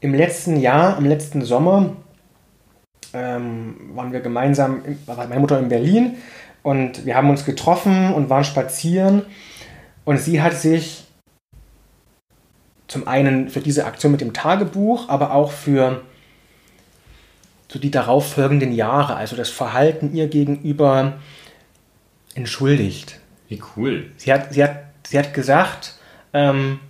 Im letzten Jahr, im letzten Sommer, ähm, waren wir gemeinsam, war meine Mutter in Berlin und wir haben uns getroffen und waren spazieren und sie hat sich zum einen für diese Aktion mit dem Tagebuch, aber auch für so die darauffolgenden Jahre, also das Verhalten ihr gegenüber entschuldigt. Wie cool. Sie hat, sie hat, sie hat gesagt, ähm,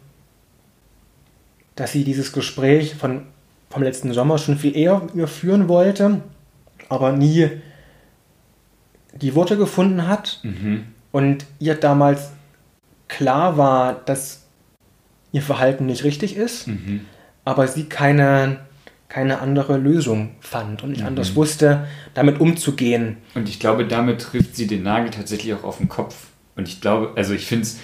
dass sie dieses Gespräch von, vom letzten Sommer schon viel eher führen wollte, aber nie die Worte gefunden hat. Mhm. Und ihr damals klar war, dass ihr Verhalten nicht richtig ist, Mhm. aber sie keine, keine andere Lösung fand und nicht Mhm. anders wusste, damit umzugehen. Und ich glaube, damit trifft sie den Nagel tatsächlich auch auf den Kopf. Und ich glaube, also ich finde es,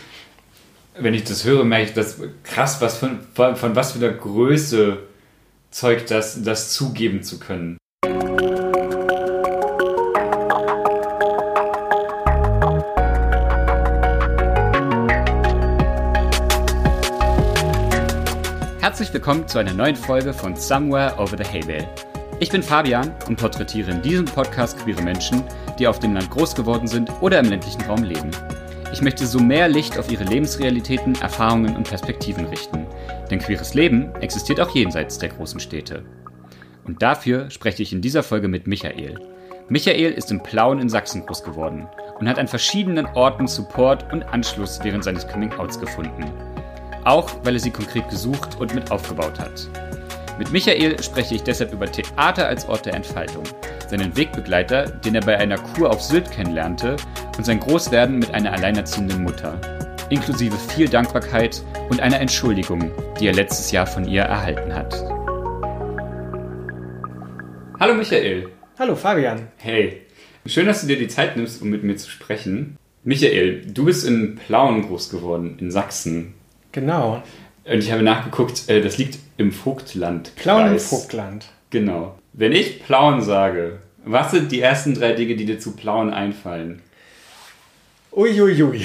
wenn ich das höre, merke ich das krass, was von, von, von was für einer Größe zeugt das, das zugeben zu können. Herzlich willkommen zu einer neuen Folge von Somewhere Over the Haybale. Ich bin Fabian und porträtiere in diesem Podcast queere Menschen, die auf dem Land groß geworden sind oder im ländlichen Raum leben. Ich möchte so mehr Licht auf ihre Lebensrealitäten, Erfahrungen und Perspektiven richten. Denn queeres Leben existiert auch jenseits der großen Städte. Und dafür spreche ich in dieser Folge mit Michael. Michael ist in Plauen in Sachsen groß geworden und hat an verschiedenen Orten Support und Anschluss während seines Coming-Outs gefunden. Auch weil er sie konkret gesucht und mit aufgebaut hat. Mit Michael spreche ich deshalb über Theater als Ort der Entfaltung, seinen Wegbegleiter, den er bei einer Kur auf Sylt kennenlernte, und sein Großwerden mit einer alleinerziehenden Mutter, inklusive viel Dankbarkeit und einer Entschuldigung, die er letztes Jahr von ihr erhalten hat. Hallo Michael. Hallo Fabian. Hey, schön, dass du dir die Zeit nimmst, um mit mir zu sprechen. Michael, du bist in Plauen groß geworden, in Sachsen. Genau. Und ich habe nachgeguckt, äh, das liegt im Vogtland. Plauen im Vogtland. Genau. Wenn ich Plauen sage, was sind die ersten drei Dinge, die dir zu Plauen einfallen? Uiuiui.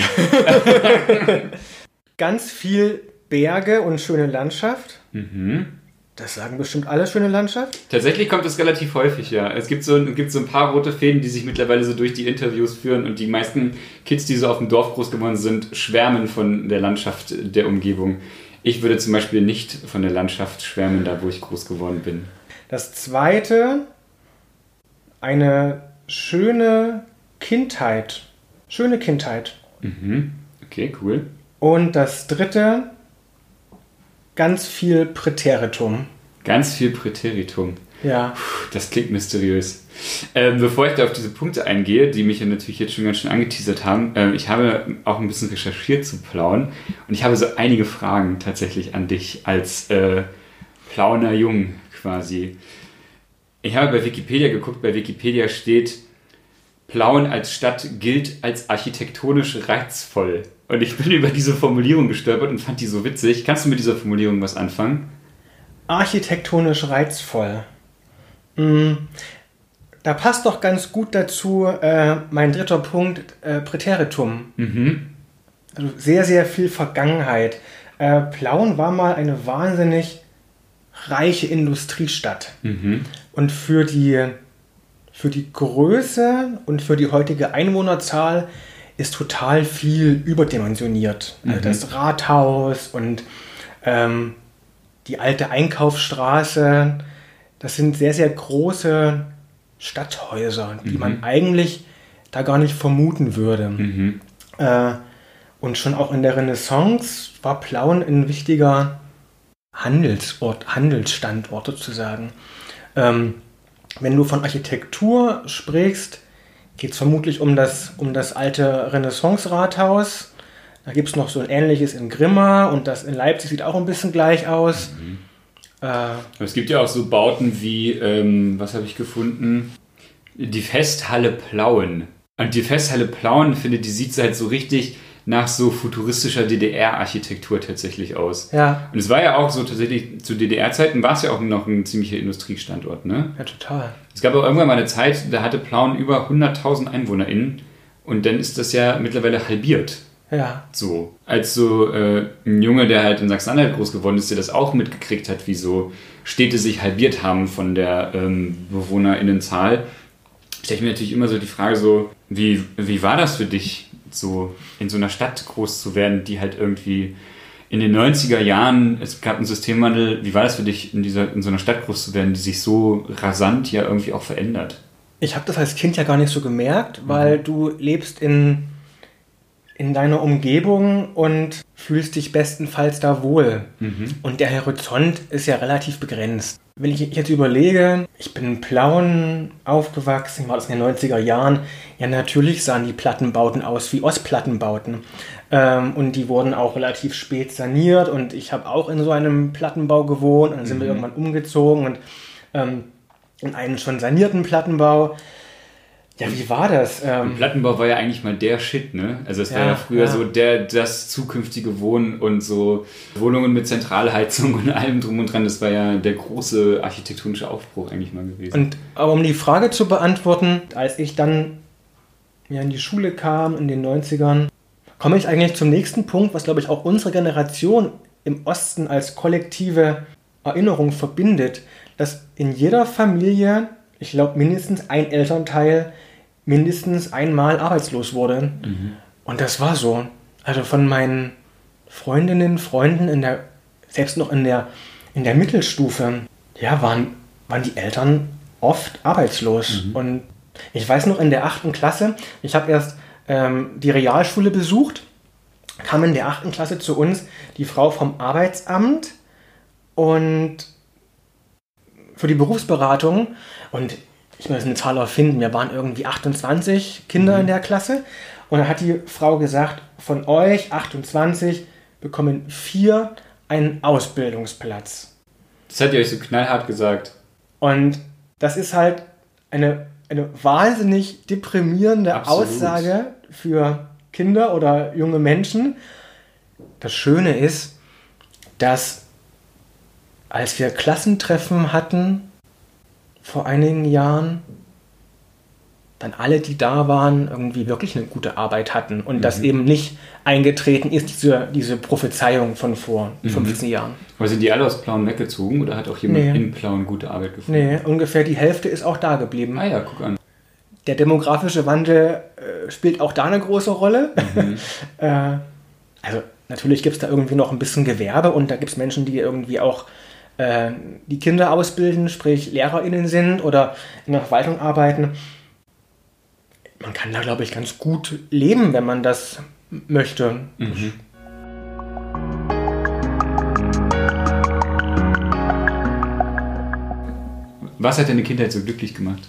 Ganz viel Berge und schöne Landschaft. Mhm. Das sagen bestimmt alle schöne Landschaft. Tatsächlich kommt das relativ häufig, ja. Es gibt so, es gibt so ein paar rote Fäden, die sich mittlerweile so durch die Interviews führen und die meisten Kids, die so auf dem Dorf groß geworden sind, schwärmen von der Landschaft der Umgebung. Ich würde zum Beispiel nicht von der Landschaft schwärmen, da wo ich groß geworden bin. Das zweite, eine schöne Kindheit. Schöne Kindheit. Mhm. Okay, cool. Und das dritte, ganz viel Präteritum. Ganz viel Präteritum. Ja. Das klingt mysteriös. Ähm, bevor ich da auf diese Punkte eingehe, die mich ja natürlich jetzt schon ganz schön angeteasert haben, ähm, ich habe auch ein bisschen recherchiert zu Plauen und ich habe so einige Fragen tatsächlich an dich als äh, Plauner Jung quasi. Ich habe bei Wikipedia geguckt, bei Wikipedia steht, Plauen als Stadt gilt als architektonisch reizvoll. Und ich bin über diese Formulierung gestolpert und fand die so witzig. Kannst du mit dieser Formulierung was anfangen? Architektonisch reizvoll. Mm, Da passt doch ganz gut dazu äh, mein dritter Punkt, äh, Präteritum. Mhm. Also sehr, sehr viel Vergangenheit. Äh, Plauen war mal eine wahnsinnig reiche Industriestadt. Mhm. Und für die, für die Größe und für die heutige Einwohnerzahl ist total viel überdimensioniert. Also Mhm. das Rathaus und ähm, die alte Einkaufsstraße, das sind sehr, sehr große Stadthäuser, die Mhm. man eigentlich da gar nicht vermuten würde. Mhm. Äh, und schon auch in der Renaissance war Plauen ein wichtiger Handelsort, Handelsstandort sozusagen. Ähm, wenn du von Architektur sprichst, geht es vermutlich um das, um das alte Renaissance-Rathaus. Da gibt es noch so ein ähnliches in Grimma und das in Leipzig sieht auch ein bisschen gleich aus. Äh, Aber Es gibt ja auch so Bauten wie, ähm, was habe ich gefunden? Die Festhalle Plauen. Und die Festhalle Plauen, finde die sieht halt so richtig nach so futuristischer DDR-Architektur tatsächlich aus. ja, Und es war ja auch so tatsächlich, zu DDR-Zeiten war es ja auch noch ein ziemlicher Industriestandort, ne? ja, total. Es gab auch irgendwann mal eine Zeit, da hatte Plauen über 100.000 EinwohnerInnen und dann ist das ja mittlerweile halbiert. Ja. So. Als so äh, ein Junge, der halt in Sachsen-Anhalt groß geworden ist, der das auch mitgekriegt hat, wie so Städte sich halbiert haben von der ähm, BewohnerInnenzahl, stelle ich mir natürlich immer so die Frage so, wie, wie war das für dich, so in so einer Stadt groß zu werden, die halt irgendwie in den 90er Jahren, es gab einen Systemwandel, wie war das für dich, in, dieser, in so einer Stadt groß zu werden, die sich so rasant ja irgendwie auch verändert? Ich habe das als Kind ja gar nicht so gemerkt, weil mhm. du lebst in, in deiner Umgebung und fühlst dich bestenfalls da wohl. Mhm. Und der Horizont ist ja relativ begrenzt. Wenn ich jetzt überlege, ich bin in Plauen aufgewachsen, war das in den 90er Jahren, ja natürlich sahen die Plattenbauten aus wie Ostplattenbauten. Ähm, und die wurden auch relativ spät saniert und ich habe auch in so einem Plattenbau gewohnt und dann sind mhm. wir irgendwann umgezogen und ähm, in einen schon sanierten Plattenbau. Ja, wie war das? Ähm, Plattenbau war ja eigentlich mal der Shit, ne? Also es ja, war ja früher ja. so der, das zukünftige Wohnen und so Wohnungen mit Zentralheizung und allem drum und dran. Das war ja der große architektonische Aufbruch eigentlich mal gewesen. Und aber um die Frage zu beantworten, als ich dann ja, in die Schule kam in den 90ern, komme ich eigentlich zum nächsten Punkt, was glaube ich auch unsere Generation im Osten als kollektive Erinnerung verbindet, dass in jeder Familie, ich glaube mindestens ein Elternteil mindestens einmal arbeitslos wurde. Mhm. Und das war so. Also von meinen Freundinnen, Freunden in der, selbst noch in der, in der Mittelstufe, ja, waren, waren die Eltern oft arbeitslos. Mhm. Und ich weiß noch in der achten Klasse, ich habe erst ähm, die Realschule besucht, kam in der achten Klasse zu uns die Frau vom Arbeitsamt und für die Berufsberatung und ich muss eine Zahl erfinden, wir waren irgendwie 28 Kinder mhm. in der Klasse und dann hat die Frau gesagt, von euch 28 bekommen vier einen Ausbildungsplatz. Das hat ihr euch so knallhart gesagt. Und das ist halt eine eine wahnsinnig deprimierende Absolut. Aussage für Kinder oder junge Menschen. Das Schöne ist, dass als wir Klassentreffen hatten vor einigen Jahren, dann alle, die da waren, irgendwie wirklich eine gute Arbeit hatten und mhm. das eben nicht eingetreten ist, diese, diese Prophezeiung von vor mhm. 15 Jahren. Aber sind die alle aus Plauen weggezogen oder hat auch jemand nee. in Plauen gute Arbeit gefunden? Nee, ungefähr die Hälfte ist auch da geblieben. Ah ja, guck an. Der demografische Wandel äh, spielt auch da eine große Rolle. Mhm. äh, also natürlich gibt es da irgendwie noch ein bisschen Gewerbe und da gibt es Menschen, die irgendwie auch äh, die Kinder ausbilden, sprich LehrerInnen sind oder in der Verwaltung arbeiten man kann da, glaube ich, ganz gut leben, wenn man das möchte. Mhm. Was hat deine Kindheit so glücklich gemacht?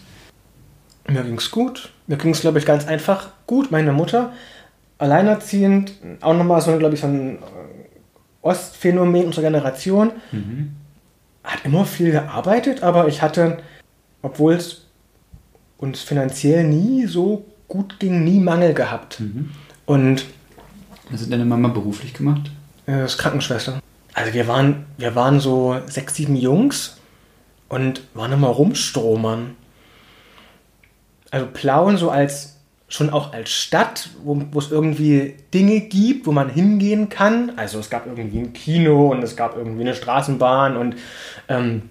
Mir ging es gut. Mir ging es, glaube ich, ganz einfach gut. Meine Mutter, alleinerziehend, auch nochmal so, glaube ich, so ein Ostphänomen unserer Generation, mhm. Hat immer viel gearbeitet, aber ich hatte, obwohl es uns finanziell nie so gut ging, nie Mangel gehabt. Mhm. Und was hat deine Mama beruflich gemacht? Äh, ist Krankenschwester. Also wir waren, wir waren so sechs, sieben Jungs und waren immer rumstromern. Also Plauen so als schon auch als Stadt, wo, wo es irgendwie Dinge gibt, wo man hingehen kann. Also es gab irgendwie ein Kino und es gab irgendwie eine Straßenbahn und ähm,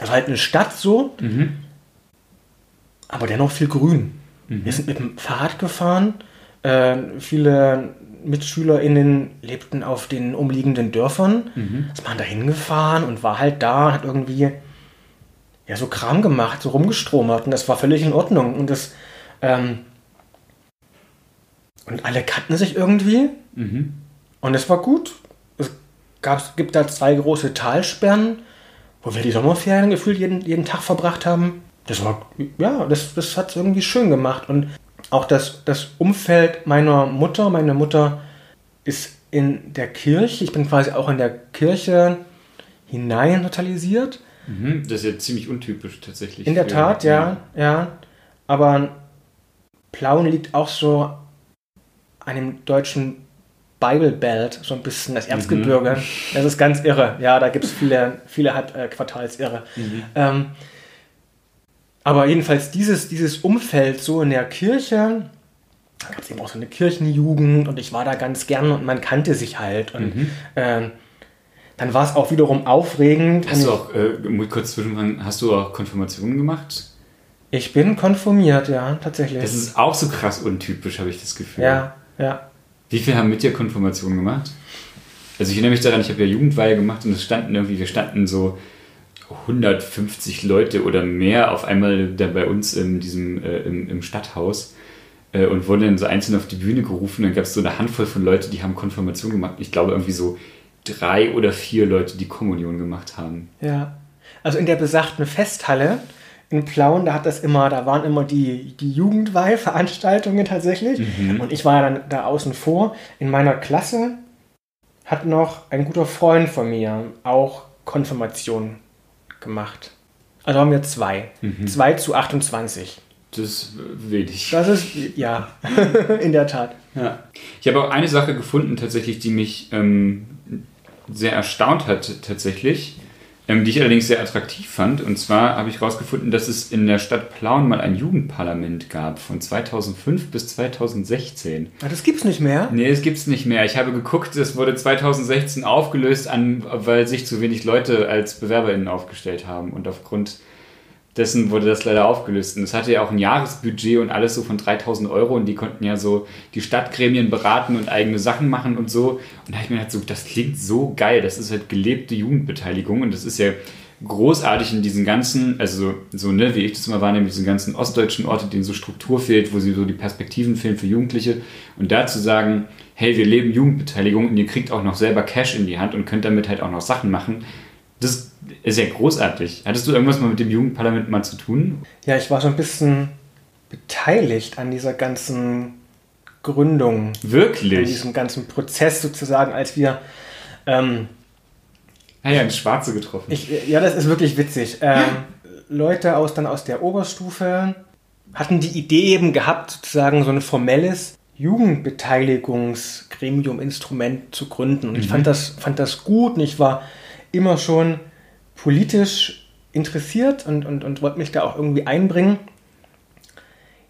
also halt eine Stadt so. Mhm aber dennoch viel grün. Mhm. Wir sind mit dem Fahrrad gefahren. Äh, viele MitschülerInnen lebten auf den umliegenden Dörfern. Mhm. Ist man da hingefahren und war halt da und hat irgendwie ja, so Kram gemacht, so rumgestromert. Und das war völlig in Ordnung. Und das, ähm, und alle kannten sich irgendwie. Mhm. Und es war gut. Es gab, gibt da zwei große Talsperren, wo wir die Sommerferien gefühlt jeden, jeden Tag verbracht haben das war, ja, das, das hat es irgendwie schön gemacht. Und auch das, das Umfeld meiner Mutter, meine Mutter ist in der Kirche, ich bin quasi auch in der Kirche hinein totalisiert. Mhm, das ist ja ziemlich untypisch tatsächlich. In der Tat, ja, ja. Aber Plauen liegt auch so dem deutschen Bible Belt, so ein bisschen das Erzgebirge. Mhm. Das ist ganz irre. Ja, da gibt es viele, viele Halbquartalsirre. Mhm. Ähm, aber jedenfalls dieses, dieses Umfeld so in der Kirche, da gab es eben auch so eine Kirchenjugend und ich war da ganz gern und man kannte sich halt. Und Mhm. ähm, dann war es auch wiederum aufregend. Hast du auch, äh, kurz zwischenfragen, hast du auch Konfirmationen gemacht? ich bin konformiert, ja, tatsächlich. Das ist auch so krass untypisch, habe ich das Gefühl. ja, ja. Wie viel haben mit dir Konfirmationen gemacht? Also ich erinnere mich daran, ich habe ja Jugendweihe gemacht und es standen irgendwie, wir standen so 150 Leute oder mehr auf einmal da bei uns in diesem, äh, im, im Stadthaus äh, und wurden dann so einzeln auf die Bühne gerufen. Dann gab es so eine Handvoll von Leuten, die haben Konfirmation gemacht. Ich glaube irgendwie so drei oder vier Leute, die Kommunion gemacht haben. Ja. Also in der besagten Festhalle in Plauen, da hat das immer, da waren immer die, die Jugendweihveranstaltungen tatsächlich. Und ich war ja dann da außen vor. In meiner Klasse hat noch ein guter Freund von mir auch Konfirmation gemacht. Also haben wir zwei. Zwei zu 28. Das ist wenig. Das ist, ja, in der Tat. Ja. Ich habe auch eine Sache gefunden, tatsächlich, die mich ähm, sehr erstaunt hat, tatsächlich, ähm, die ich allerdings sehr attraktiv fand. Und zwar habe ich herausgefunden, dass es in der Stadt Plauen mal ein Jugendparlament gab, von 2005 bis 2016. Ah, Das gibt's nicht mehr. Nee, es gibt's nicht mehr. Ich habe geguckt, es wurde 2016 aufgelöst, an, weil sich zu wenig Leute als BewerberInnen aufgestellt haben. Und aufgrund dessen wurde das leider aufgelöst. Und es hatte ja auch ein Jahresbudget und alles so von 3000 Euro und die konnten ja so die Stadtgremien beraten und eigene Sachen machen und so. Und da habe ich mir gedacht, so, das klingt so geil. Das ist halt gelebte Jugendbeteiligung und das ist ja großartig in diesen ganzen, also so, ne, wie ich das immer wahrnehme, diesen ganzen ostdeutschen Orte, denen so Struktur fehlt, wo sie so die Perspektiven fehlen für Jugendliche. Und da zu sagen, hey, wir leben Jugendbeteiligung und ihr kriegt auch noch selber Cash in die Hand und könnt damit halt auch noch Sachen machen, das ist ja großartig. Hattest du irgendwas mal mit dem Jugendparlament mal zu tun? Ja, ich war so ein bisschen beteiligt an dieser ganzen Gründung. an Wirklich? diesem ganzen Prozess sozusagen, als wir. Ähm, Ah ja, ein Schwarze getroffen. ich, ja, das ist wirklich witzig. Ähm, Leute aus, dann aus der Oberstufe hatten die Idee eben gehabt, sozusagen so ein formelles Jugendbeteiligungsgremium, Instrument zu gründen. Und ich fand das, fand das gut und ich war immer schon politisch interessiert und, und, und wollte mich da auch irgendwie einbringen.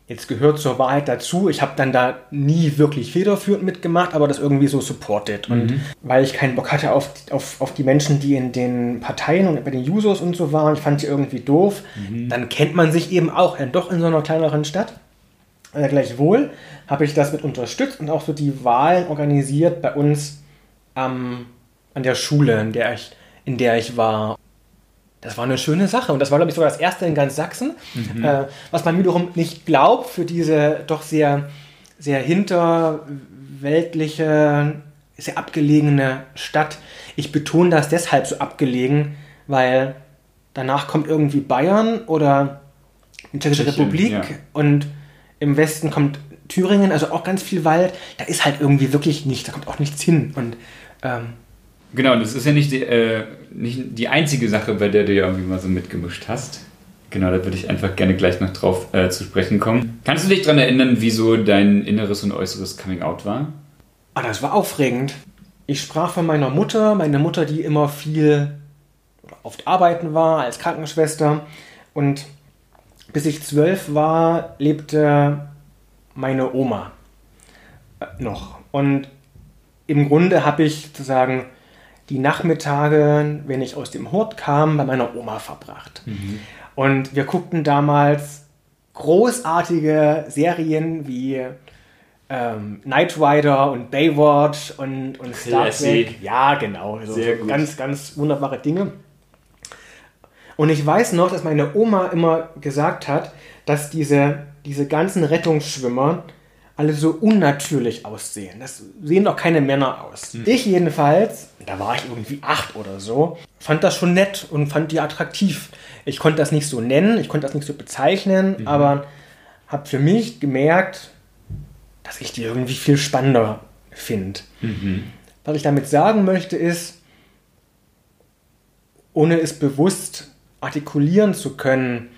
Jetzt gehört zur Wahrheit dazu, ich habe dann da nie wirklich federführend mitgemacht, aber das irgendwie so supported. Und weil ich keinen Bock hatte auf, auf, auf die Menschen, die in den Parteien und bei den Jusos und so waren, ich fand die irgendwie doof, dann kennt man sich eben auch ja, doch in so einer kleineren Stadt. Äh, gleichwohl habe ich das mit unterstützt und auch so die Wahlen organisiert bei uns am, an der Schule, in der, ich, in der ich war. Das war eine schöne Sache und das war, glaube ich, sogar das erste in ganz Sachsen, äh, was man wiederum nicht glaubt für diese doch sehr, sehr hinterweltliche, sehr abgelegene Stadt. Ich betone das deshalb so abgelegen, weil danach kommt irgendwie Bayern oder die Tschechische Tschechien, Republik ja. und im Westen kommt Thüringen, also auch ganz viel Wald. Da ist halt irgendwie wirklich nichts, da kommt auch nichts hin. Und ähm, Genau, das ist ja nicht die, äh, nicht die einzige Sache, bei der du ja irgendwie mal so mitgemischt hast. Genau, da würde ich einfach gerne gleich noch drauf äh, zu sprechen kommen. Kannst du dich daran erinnern, wie so dein inneres und äußeres Coming-out war? Ah, das war aufregend. Ich sprach von meiner Mutter, meine Mutter, die immer viel oder oft arbeiten war als Krankenschwester. Und bis ich zwölf war, lebte meine Oma äh, noch. Und im Grunde habe ich sozusagen die Nachmittage, wenn ich aus dem Hort kam, bei meiner Oma verbracht. Und wir guckten damals großartige Serien wie ähm, Knight Rider und Baywatch und, und Star. Trek. Ja, genau. Also Sehr gut. ganz, ganz wunderbare Dinge. Und ich weiß noch, dass meine Oma immer gesagt hat, dass diese, diese ganzen Rettungsschwimmer alle so unnatürlich aussehen. Das sehen doch keine Männer aus. Ich jedenfalls, da war ich irgendwie acht oder so, fand das schon nett und fand die attraktiv. Ich konnte das nicht so nennen, ich konnte das nicht so bezeichnen, aber habe für mich gemerkt, dass ich die irgendwie viel spannender finde. Was ich damit sagen möchte ist, ohne es bewusst artikulieren zu können,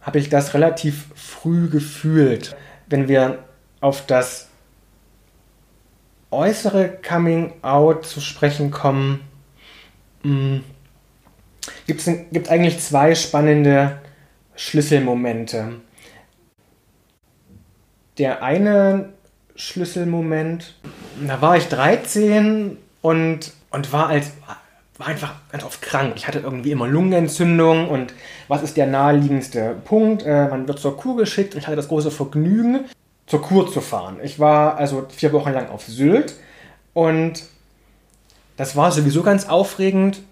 habe ich das relativ früh gefühlt. Wenn wir auf das äußere Coming Out zu sprechen kommen, gibt es eigentlich zwei spannende Schlüsselmomente. Der eine Schlüsselmoment. Da war ich 13 und, und war als war einfach ganz oft krank. Ich hatte irgendwie immer Lungenentzündung und was ist der naheliegendste Punkt? Äh, man wird zur Kur geschickt und ich hatte das große Vergnügen, zur Kur zu fahren. Ich war also vier Wochen lang auf Sylt und das war sowieso ganz aufregend,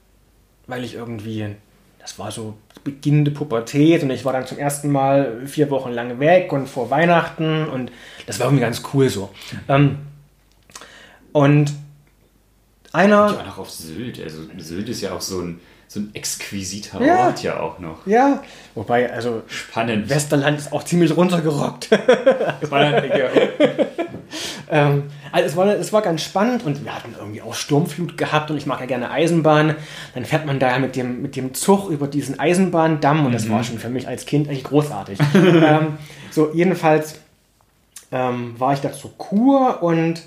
weil ich irgendwie, das war so beginnende Pubertät und ich war dann zum ersten Mal vier Wochen lang weg und vor Weihnachten und das war irgendwie ganz cool so. Ähm, und einer. Ja, auch auf Sylt. Also Sylt ist ja auch so ein, so ein exquisiter ja, Ort ja auch noch. Ja, wobei, also. Spannend. Westerland ist auch ziemlich runtergerockt. Spannend, ja. ähm, also es war, es war ganz spannend und wir hatten irgendwie auch Sturmflut gehabt und ich mag ja gerne Eisenbahn. Dann fährt man da mit dem, mit dem Zug über diesen Eisenbahndamm und das mhm. war schon für mich als Kind eigentlich großartig. ähm, so, jedenfalls ähm, war ich da zur Kur und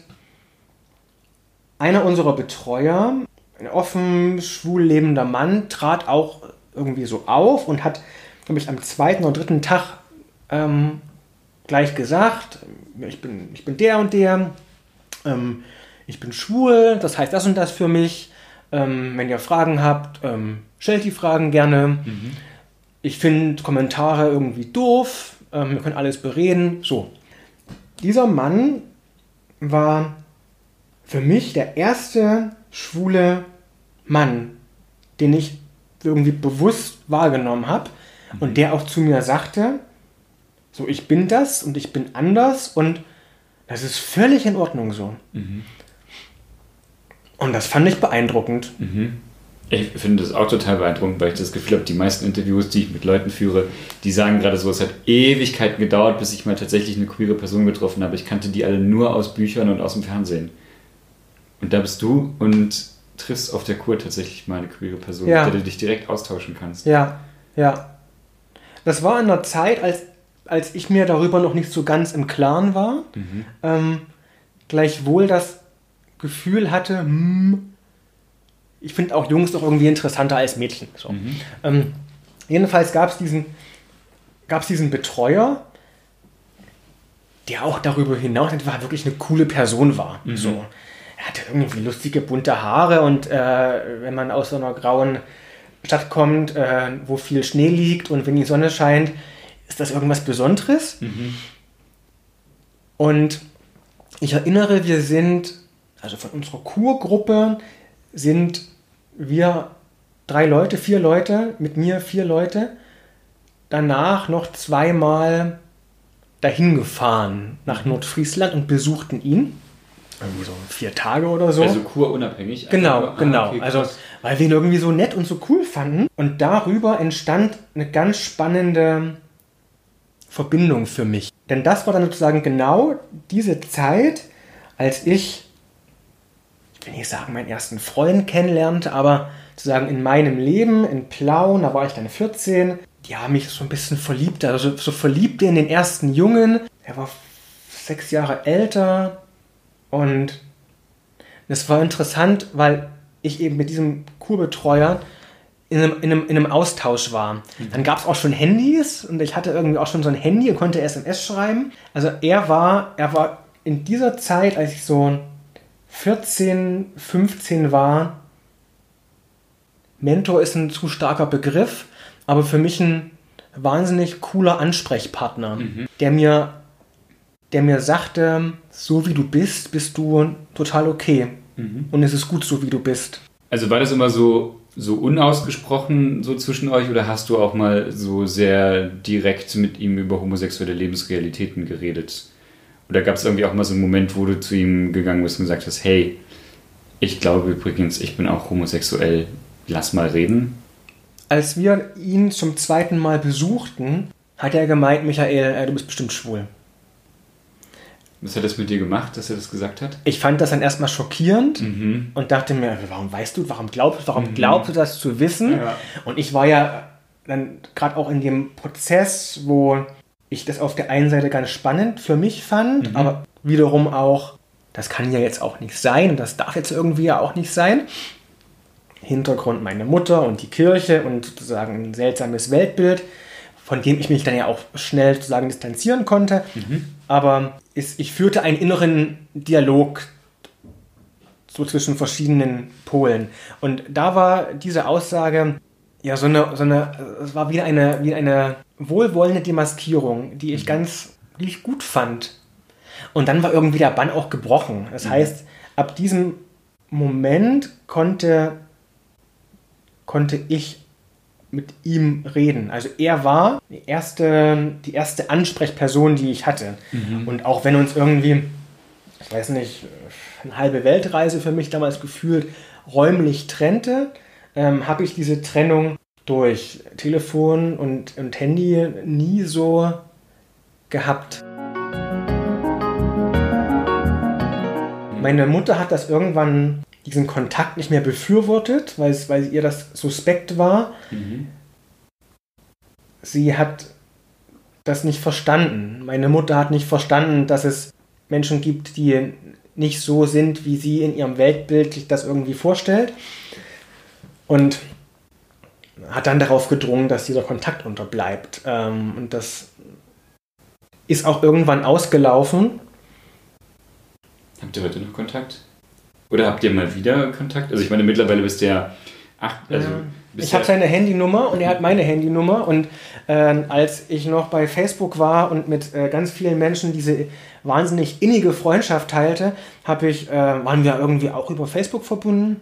einer unserer Betreuer, ein offen schwul lebender Mann, trat auch irgendwie so auf und hat, glaube ich, am zweiten oder dritten Tag ähm, gleich gesagt, ich bin, ich bin der und der, ähm, ich bin schwul, das heißt das und das für mich. Ähm, wenn ihr Fragen habt, ähm, stellt die Fragen gerne. Mhm. Ich finde Kommentare irgendwie doof, ähm, wir können alles bereden. So. Dieser Mann war für mich der erste schwule Mann, den ich irgendwie bewusst wahrgenommen habe mhm. und der auch zu mir sagte, so ich bin das und ich bin anders und das ist völlig in Ordnung so. Mhm. Und das fand ich beeindruckend. Mhm. Ich finde das auch total beeindruckend, weil ich das Gefühl habe, die meisten Interviews, die ich mit Leuten führe, die sagen gerade so, es hat Ewigkeiten gedauert, bis ich mal tatsächlich eine queere Person getroffen habe. Ich kannte die alle nur aus Büchern und aus dem Fernsehen. Und da bist du und triffst auf der Kur tatsächlich mal eine queere Person, ja. mit der du dich direkt austauschen kannst. Ja, ja. Das war in einer Zeit, als, als ich mir darüber noch nicht so ganz im Klaren war. Mhm. Ähm, gleichwohl das Gefühl hatte, hm, ich finde auch Jungs doch irgendwie interessanter als Mädchen. So. Mhm. Ähm, jedenfalls gab es diesen, gab's diesen Betreuer, der auch darüber hinaus einfach wirklich eine coole Person war. Mhm. So er hatte irgendwie lustige bunte Haare und äh, wenn man aus so einer grauen Stadt kommt, äh, wo viel Schnee liegt und wenn die Sonne scheint, ist das irgendwas Besonderes. Mhm. Und ich erinnere, wir sind, also von unserer Kurgruppe sind wir drei Leute, vier Leute, mit mir vier Leute, danach noch zweimal dahin gefahren nach mhm. Nordfriesland und besuchten ihn irgendwie so vier Tage oder so. Also kurunabhängig. Genau, also, genau. Okay, also, weil wir ihn irgendwie so nett und so cool fanden. Und darüber entstand eine ganz spannende Verbindung für mich. Denn das war dann sozusagen genau diese Zeit, als ich, ich will nicht sagen, meinen ersten Freund kennenlernte, aber sozusagen in meinem Leben, in Plauen, da war ich dann 14, ja, mich so ein bisschen verliebt, also so verliebt in den ersten Jungen. Er war sechs Jahre älter, und das war interessant, weil ich eben mit diesem Kurbetreuer in einem, in einem, in einem Austausch war. Mhm. Dann gab es auch schon Handys und ich hatte irgendwie auch schon so ein Handy und konnte SMS schreiben. Also er war, er war in dieser Zeit, als ich so 14, 15 war, Mentor ist ein zu starker Begriff, aber für mich ein wahnsinnig cooler Ansprechpartner, mhm. der mir der mir sagte, so wie du bist, bist du total okay. Mhm. Und es ist gut so, wie du bist. Also war das immer so, so unausgesprochen so zwischen euch oder hast du auch mal so sehr direkt mit ihm über homosexuelle Lebensrealitäten geredet? Oder gab es irgendwie auch mal so einen Moment, wo du zu ihm gegangen bist und gesagt hast, hey, ich glaube übrigens, ich bin auch homosexuell, lass mal reden? Als wir ihn zum zweiten Mal besuchten, hat er gemeint, Michael, äh, du bist bestimmt schwul. Was hat das mit dir gemacht, dass er das gesagt hat? Ich fand das dann erstmal schockierend mhm. und dachte mir, warum weißt du, warum glaubst, warum mhm. glaubst du das zu wissen? Ja. Und ich war ja dann gerade auch in dem Prozess, wo ich das auf der einen Seite ganz spannend für mich fand, mhm. aber wiederum auch, das kann ja jetzt auch nicht sein und das darf jetzt irgendwie ja auch nicht sein. Hintergrund meine Mutter und die Kirche und sozusagen ein seltsames Weltbild, von dem ich mich dann ja auch schnell sozusagen distanzieren konnte. Mhm. Aber ist, ich führte einen inneren Dialog so zwischen verschiedenen Polen. Und da war diese Aussage, ja, so eine, so eine, es war wieder eine, wie eine wohlwollende Demaskierung, die ich mhm. ganz, die ich gut fand. Und dann war irgendwie der Bann auch gebrochen. Das mhm. heißt, ab diesem Moment konnte, konnte ich mit ihm reden. Also er war die erste, die erste Ansprechperson, die ich hatte. Mhm. Und auch wenn uns irgendwie, ich weiß nicht, eine halbe Weltreise für mich damals gefühlt räumlich trennte, ähm, habe ich diese Trennung durch Telefon und, und Handy nie so gehabt. Meine Mutter hat das irgendwann diesen Kontakt nicht mehr befürwortet, weil, es, weil ihr das suspekt war. Mhm. Sie hat das nicht verstanden. Meine Mutter hat nicht verstanden, dass es Menschen gibt, die nicht so sind, wie sie in ihrem Weltbild sich das irgendwie vorstellt. Und hat dann darauf gedrungen, dass dieser Kontakt unterbleibt. Ähm, und das ist auch irgendwann ausgelaufen. Habt ihr heute noch Kontakt? Oder habt ihr mal wieder Kontakt? Also ich meine, mittlerweile bist du ja acht. Also ja. Ich habe seine Handynummer und er hat meine Handynummer. Und äh, als ich noch bei Facebook war und mit äh, ganz vielen Menschen diese wahnsinnig innige Freundschaft teilte, habe ich, äh, waren wir irgendwie auch über Facebook verbunden.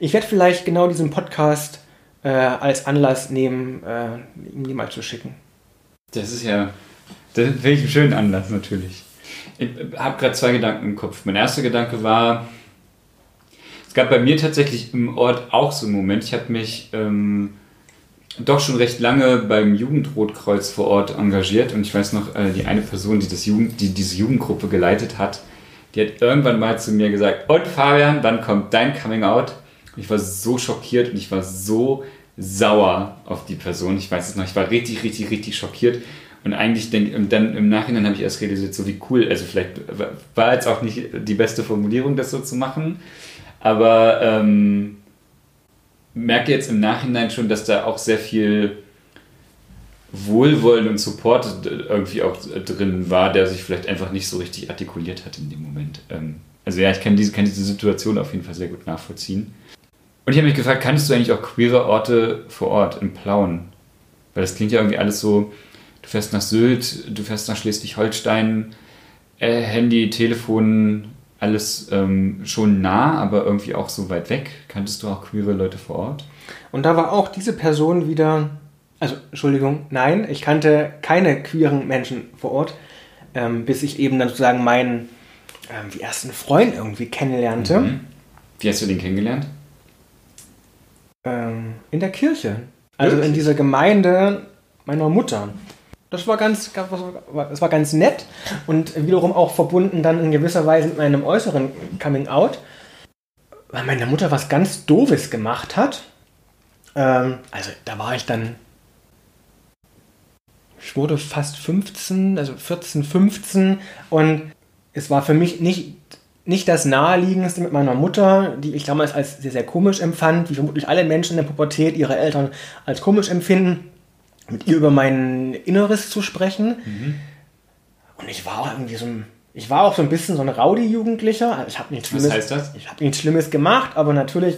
Ich werde vielleicht genau diesen Podcast äh, als Anlass nehmen, äh, ihm die mal zu schicken. Das ist ja, das finde ich einen schönen Anlass natürlich. Ich habe gerade zwei Gedanken im Kopf. Mein erster Gedanke war, es gab bei mir tatsächlich im Ort auch so einen Moment. Ich habe mich ähm, doch schon recht lange beim Jugendrotkreuz vor Ort engagiert und ich weiß noch, äh, die eine Person, die, das Jugend, die diese Jugendgruppe geleitet hat, die hat irgendwann mal zu mir gesagt, und Fabian, wann kommt dein Coming Out? Ich war so schockiert und ich war so sauer auf die Person. Ich weiß es noch, ich war richtig, richtig, richtig schockiert. Und eigentlich denke dann im Nachhinein habe ich erst realisiert, so wie cool, also vielleicht war jetzt auch nicht die beste Formulierung, das so zu machen, aber ähm, merke jetzt im Nachhinein schon, dass da auch sehr viel Wohlwollen und Support irgendwie auch drin war, der sich vielleicht einfach nicht so richtig artikuliert hat in dem Moment. Ähm, also ja, ich kann diese, kann diese Situation auf jeden Fall sehr gut nachvollziehen. Und ich habe mich gefragt, kannst du eigentlich auch queere Orte vor Ort in Plauen? Weil das klingt ja irgendwie alles so, du fährst nach Sylt, du fährst nach Schleswig-Holstein, äh, Handy, Telefon, alles ähm, schon nah, aber irgendwie auch so weit weg. Kanntest du auch queere Leute vor Ort? Und da war auch diese Person wieder, also Entschuldigung, nein, ich kannte keine queeren Menschen vor Ort, ähm, bis ich eben dann sozusagen meinen ähm, ersten Freund irgendwie kennenlernte. Mhm. Wie hast du den kennengelernt? ähm, in der Kirche. Also Wirklich? in dieser Gemeinde meiner Mutter. Das war ganz, das war ganz nett und wiederum auch verbunden dann in gewisser Weise mit meinem äußeren Coming Out, weil meine Mutter was ganz Doofes gemacht hat. Ähm, also da war ich dann, ich wurde fast 15, also 14, 15 und es war für mich nicht nicht das naheliegendste mit meiner Mutter, die ich damals als sehr, sehr komisch empfand, wie vermutlich alle Menschen in der Pubertät ihre Eltern als komisch empfinden, mit ihr über mein Inneres zu sprechen. Mhm. Und ich war auch irgendwie so ein, ich war auch so ein bisschen so ein Rowdy-Jugendlicher. Ich habe nichts Schlimmes, Was heißt das? Ich habe nichts Schlimmes gemacht, aber natürlich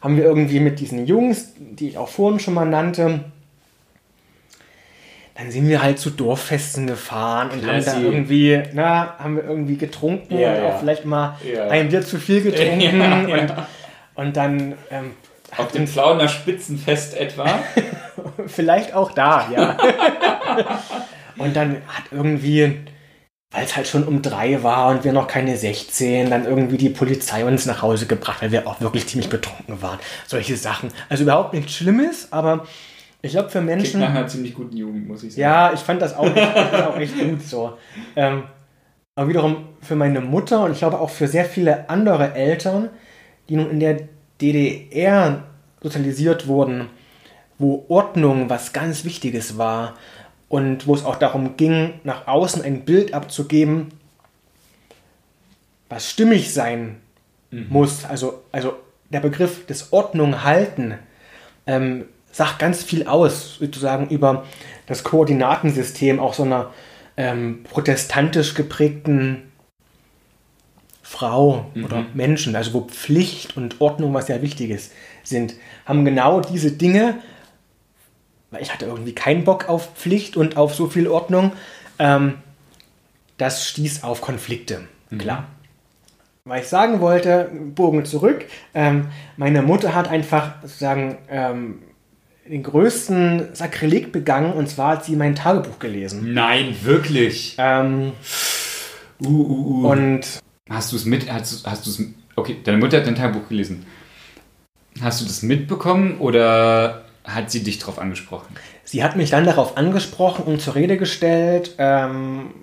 haben wir irgendwie mit diesen Jungs, die ich auch vorhin schon mal nannte, dann sind wir halt zu Dorffesten gefahren und Klassi. haben da irgendwie, na, haben wir irgendwie getrunken ja, und ja. auch vielleicht mal ja. ein Bier zu viel getrunken und, und dann ähm, auf dem Flauner Spitzenfest etwa? vielleicht auch da, ja. und dann hat irgendwie, weil es halt schon um drei war und wir noch keine 16, dann irgendwie die Polizei uns nach Hause gebracht, weil wir auch wirklich ziemlich betrunken waren. Solche Sachen. Also überhaupt nichts Schlimmes, aber ich glaube, für Menschen. Klingt nach einer ziemlich guten Jugend, muss ich sagen. Ja, ich fand das auch nicht, auch nicht gut so. Ähm, aber wiederum für meine Mutter und ich glaube auch für sehr viele andere Eltern, die nun in der DDR sozialisiert wurden, wo Ordnung was ganz Wichtiges war und wo es auch darum ging, nach außen ein Bild abzugeben, was stimmig sein mhm. muss. Also, also der Begriff des Ordnung halten ähm, sagt ganz viel aus, sozusagen über das Koordinatensystem auch so einer ähm, protestantisch geprägten Frau mhm. oder Menschen, also wo Pflicht und Ordnung was sehr Wichtiges sind, haben genau diese Dinge, weil ich hatte irgendwie keinen Bock auf Pflicht und auf so viel Ordnung, ähm, das stieß auf Konflikte, mhm. klar. Weil ich sagen wollte, Bogen zurück, ähm, meine Mutter hat einfach sozusagen ähm, den größten Sakrileg begangen und zwar hat sie mein Tagebuch gelesen. Nein, wirklich? Ähm, uh, uh, uh. Und hast du es mit, hast, hast du es, okay, deine Mutter hat dein Tagebuch gelesen. Hast du das mitbekommen oder hat sie dich darauf angesprochen? Sie hat mich dann darauf angesprochen und zur Rede gestellt. Ähm,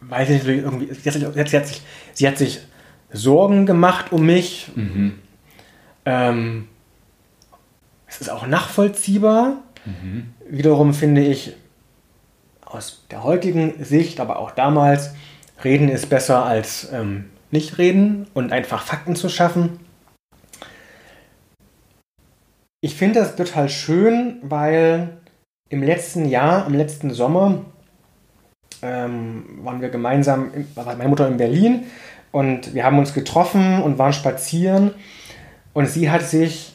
weiß ich nicht, irgendwie, sie hat, sich, sie, hat sich, sie hat sich Sorgen gemacht um mich. Mhm. Ähm, es ist auch nachvollziehbar. Mhm. Wiederum finde ich aus der heutigen Sicht, aber auch damals, reden ist besser als ähm, nicht reden und einfach Fakten zu schaffen. Ich finde das total schön, weil im letzten Jahr, im letzten Sommer, ähm, waren wir gemeinsam, war meine Mutter in Berlin und wir haben uns getroffen und waren spazieren und sie hat sich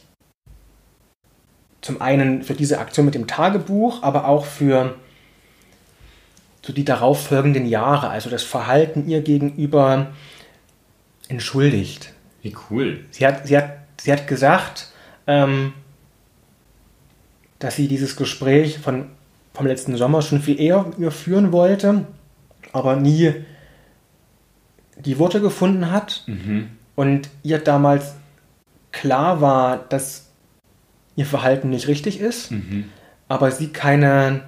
zum einen für diese Aktion mit dem Tagebuch, aber auch für so die darauffolgenden Jahre, also das Verhalten ihr gegenüber entschuldigt. Wie cool. Sie hat, sie hat, sie hat gesagt, ähm, dass sie dieses Gespräch von, vom letzten Sommer schon viel eher mit mir führen wollte, aber nie die Worte gefunden hat. Mhm. Und ihr damals klar war, dass ihr Verhalten nicht richtig ist, mhm. aber sie keine,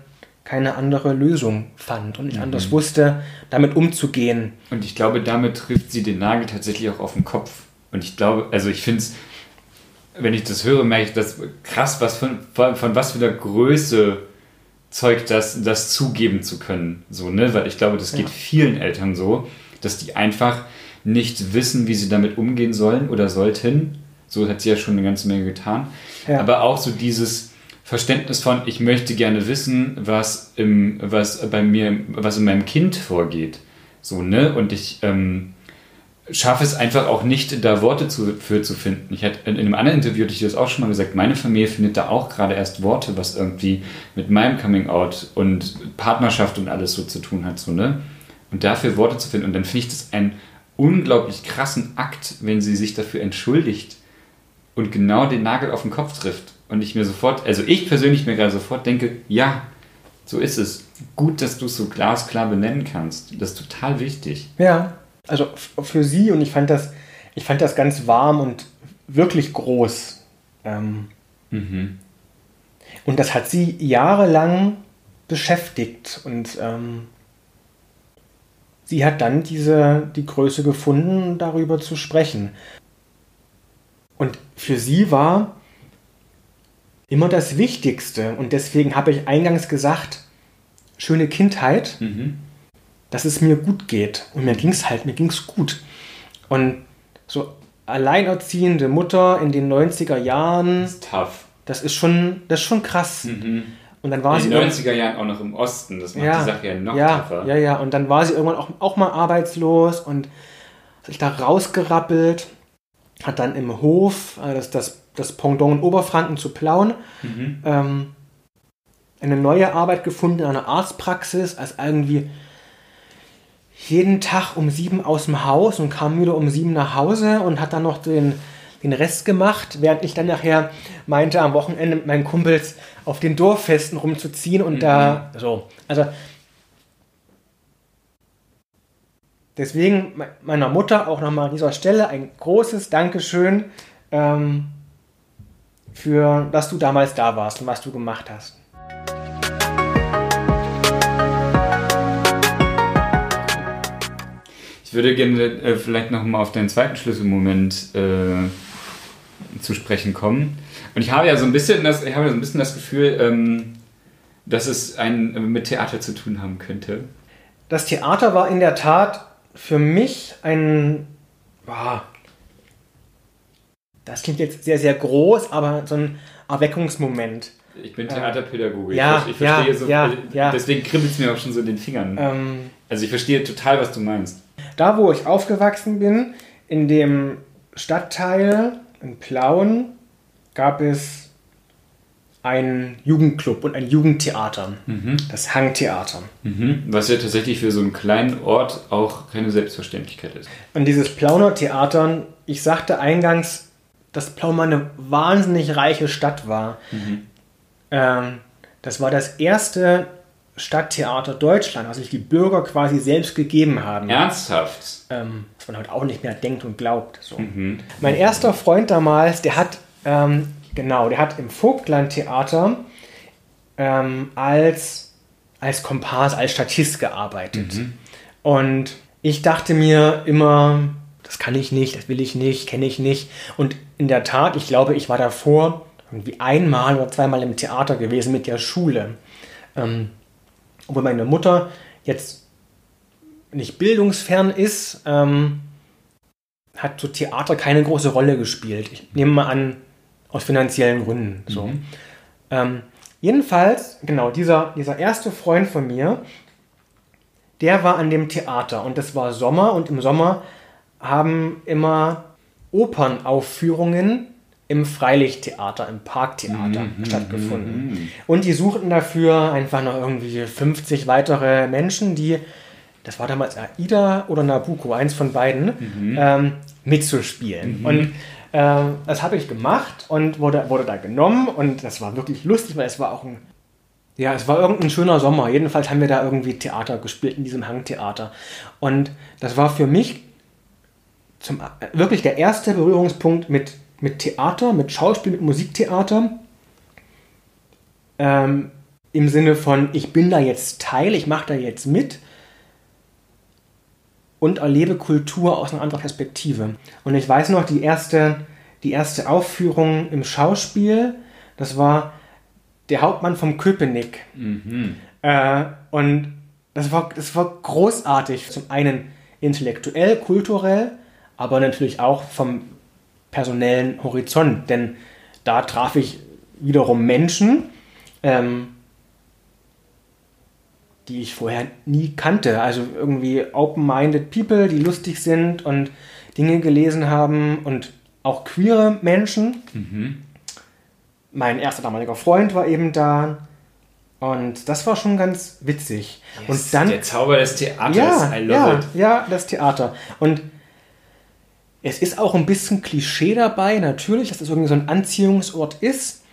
keine andere Lösung fand und nicht mhm. anders wusste, damit umzugehen. Und ich glaube, damit trifft sie den Nagel tatsächlich auch auf den Kopf. Und ich glaube, also ich finde es, wenn ich das höre, merke ich, das krass, was von, von, von was für einer Größe zeugt das, das zugeben zu können. So, ne? Weil ich glaube, das geht ja. vielen Eltern so, dass die einfach nicht wissen, wie sie damit umgehen sollen oder sollten so hat sie ja schon eine ganze Menge getan. Ja. Aber auch so dieses Verständnis von, ich möchte gerne wissen, was, im, was bei mir, was in meinem Kind vorgeht. So, ne? Und ich ähm, schaffe es einfach auch nicht, da Worte zu, für zu finden. Ich hatte, in einem anderen Interview hatte ich das auch schon mal gesagt, meine Familie findet da auch gerade erst Worte, was irgendwie mit meinem Coming Out und Partnerschaft und alles so zu tun hat. So, ne? Und dafür Worte zu finden. Und dann finde ich das einen unglaublich krassen Akt, wenn sie sich dafür entschuldigt und genau den Nagel auf den Kopf trifft. Und ich mir sofort, also ich persönlich mir gerade sofort denke, ja, so ist es. Gut, dass du es so glasklar benennen kannst. Das ist total wichtig. Ja, also für sie und ich fand das, ich fand das ganz warm und wirklich groß. Ähm, mhm. Und das hat sie jahrelang beschäftigt und ähm, sie hat dann diese, die Größe gefunden, darüber zu sprechen. Und für sie war immer das Wichtigste. Und deswegen habe ich eingangs gesagt, schöne Kindheit, mhm. dass es mir gut geht. Und mir ging es halt, mir ging es gut. Und so alleinerziehende Mutter in den 90er Jahren. Das ist tough. Das ist schon, das ist schon krass. Mhm. Und dann war in sie. In den 90er Jahren auch noch im Osten. Das macht ja, die Sache ja noch ja, tougher. Ja, ja. Und dann war sie irgendwann auch, auch mal arbeitslos und sich da rausgerappelt hat dann im Hof, äh, das, das, das Pendant in Oberfranken zu Plauen, mhm. ähm, eine neue Arbeit gefunden in einer Arztpraxis, als irgendwie jeden Tag um sieben aus dem Haus und kam wieder um sieben nach Hause und hat dann noch den, den Rest gemacht, während ich dann nachher meinte, am Wochenende mit meinen Kumpels auf den Dorffesten rumzuziehen und mhm. da so. Also Deswegen meiner Mutter auch nochmal an dieser Stelle ein großes Dankeschön, ähm, für dass du damals da warst und was du gemacht hast. Ich würde gerne äh, vielleicht nochmal auf deinen zweiten Schlüsselmoment äh, zu sprechen kommen. Und ich habe ja so ein bisschen das, ich habe so ein bisschen das Gefühl, ähm, dass es ein, mit Theater zu tun haben könnte. Das Theater war in der Tat für mich ein, boah, das klingt jetzt sehr, sehr groß, aber so ein Erweckungsmoment. Ich bin Theaterpädagoge. ja, ich, verstehe ja, so, ja, äh, ja. deswegen kribbelt es mir auch schon so in den Fingern. Ähm, Also ich verstehe total, was du meinst. da, wo ich aufgewachsen bin, in dem Stadtteil in Plauen, gab es einen Jugendclub und ein Jugendtheater, das Hangtheater. Mhm. Was ja tatsächlich für so einen kleinen Ort auch keine Selbstverständlichkeit ist. Und dieses Plauner Theater, ich sagte eingangs, dass Plauen mal eine wahnsinnig reiche Stadt war. Ähm, das war das erste Stadttheater Deutschland, was sich die Bürger quasi selbst gegeben haben. Ernsthaft? ähm, was man heute auch nicht mehr denkt und glaubt. So. Mein erster Freund damals, der hat, ähm, genau, der hat im Vogtland-Theater ähm, als, als Komparse, als Statist gearbeitet. Und ich dachte mir immer, das kann ich nicht, das will ich nicht, kenne ich nicht. Und in der Tat, ich glaube, ich war davor irgendwie einmal oder zweimal im Theater gewesen mit der Schule. Ähm, obwohl meine Mutter jetzt nicht bildungsfern ist, ähm, hat so Theater keine große Rolle gespielt. Ich nehme mal an, aus finanziellen Gründen. So. Ähm, jedenfalls, genau, dieser, dieser erste Freund von mir, der war an dem Theater und das war Sommer und im Sommer haben immer Opernaufführungen im Freilichttheater, im Parktheater stattgefunden. Und die suchten dafür einfach noch irgendwie 50 weitere Menschen, die, das war damals AIDA oder Nabucco, eins von beiden, ähm, mitzuspielen. Und ähm, das habe ich gemacht und wurde, wurde da genommen und das war wirklich lustig, weil es war auch ein ja, es war irgendein schöner Sommer. Jedenfalls haben wir da irgendwie Theater gespielt in diesem Hangtheater. Und das war für mich zum, wirklich der erste Berührungspunkt mit, mit Theater, mit Schauspiel, mit Musiktheater. Ähm, Im Sinne von, ich bin da jetzt Teil, ich mache da jetzt mit und erlebe Kultur aus einer anderen Perspektive. Und ich weiß noch, die erste, die erste Aufführung im Schauspiel, das war der Hauptmann vom Köpenick. Äh, und das war, das war großartig. Zum einen intellektuell, kulturell, aber natürlich auch vom personellen Horizont. Denn da traf ich wiederum Menschen, ähm, die ich vorher nie kannte. Also irgendwie open-minded People, die lustig sind und Dinge gelesen haben und auch queere Menschen. Mein erster damaliger Freund war eben da. Und das war schon ganz witzig. und dann Der Zauber des Theaters, ja, I love ja, it. ja, das Theater. Und es ist auch ein bisschen Klischee dabei, natürlich, dass es irgendwie so ein Anziehungsort ist.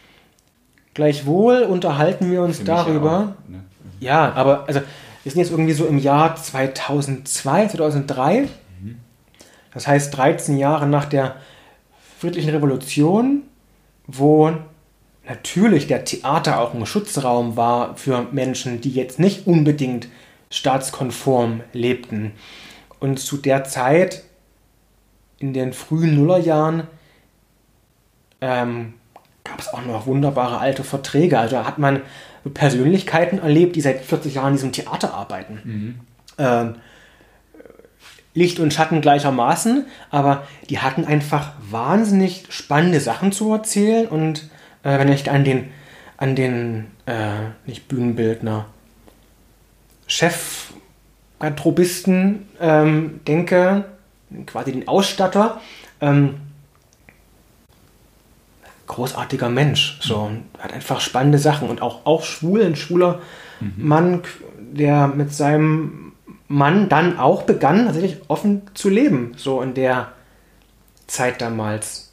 Gleichwohl unterhalten wir uns darüber. auch, ne? Ja, aber also wir sind jetzt irgendwie so im Jahr 2002, 2003. Das heißt 13 Jahre nach der friedlichen Revolution, wo natürlich der Theater auch ein Schutzraum war für Menschen, die jetzt nicht unbedingt staatskonform lebten. Und zu der Zeit, in den frühen Nullerjahren, ähm, gab es auch noch wunderbare alte Verträge. Also da hat man Persönlichkeiten erlebt, die seit 40 Jahren in diesem Theater arbeiten. Ähm, Licht und Schatten gleichermaßen, aber die hatten einfach wahnsinnig spannende Sachen zu erzählen und äh, wenn ich an den, an den, äh, nicht Bühnenbildner, Chefgarderobisten ähm, denke, quasi den Ausstatter, ähm, großartiger Mensch, so, hat einfach spannende Sachen. Und auch, auch schwul, ein schwuler Mann, der mit seinem Mann dann auch begann, tatsächlich offen zu leben, so in der Zeit damals.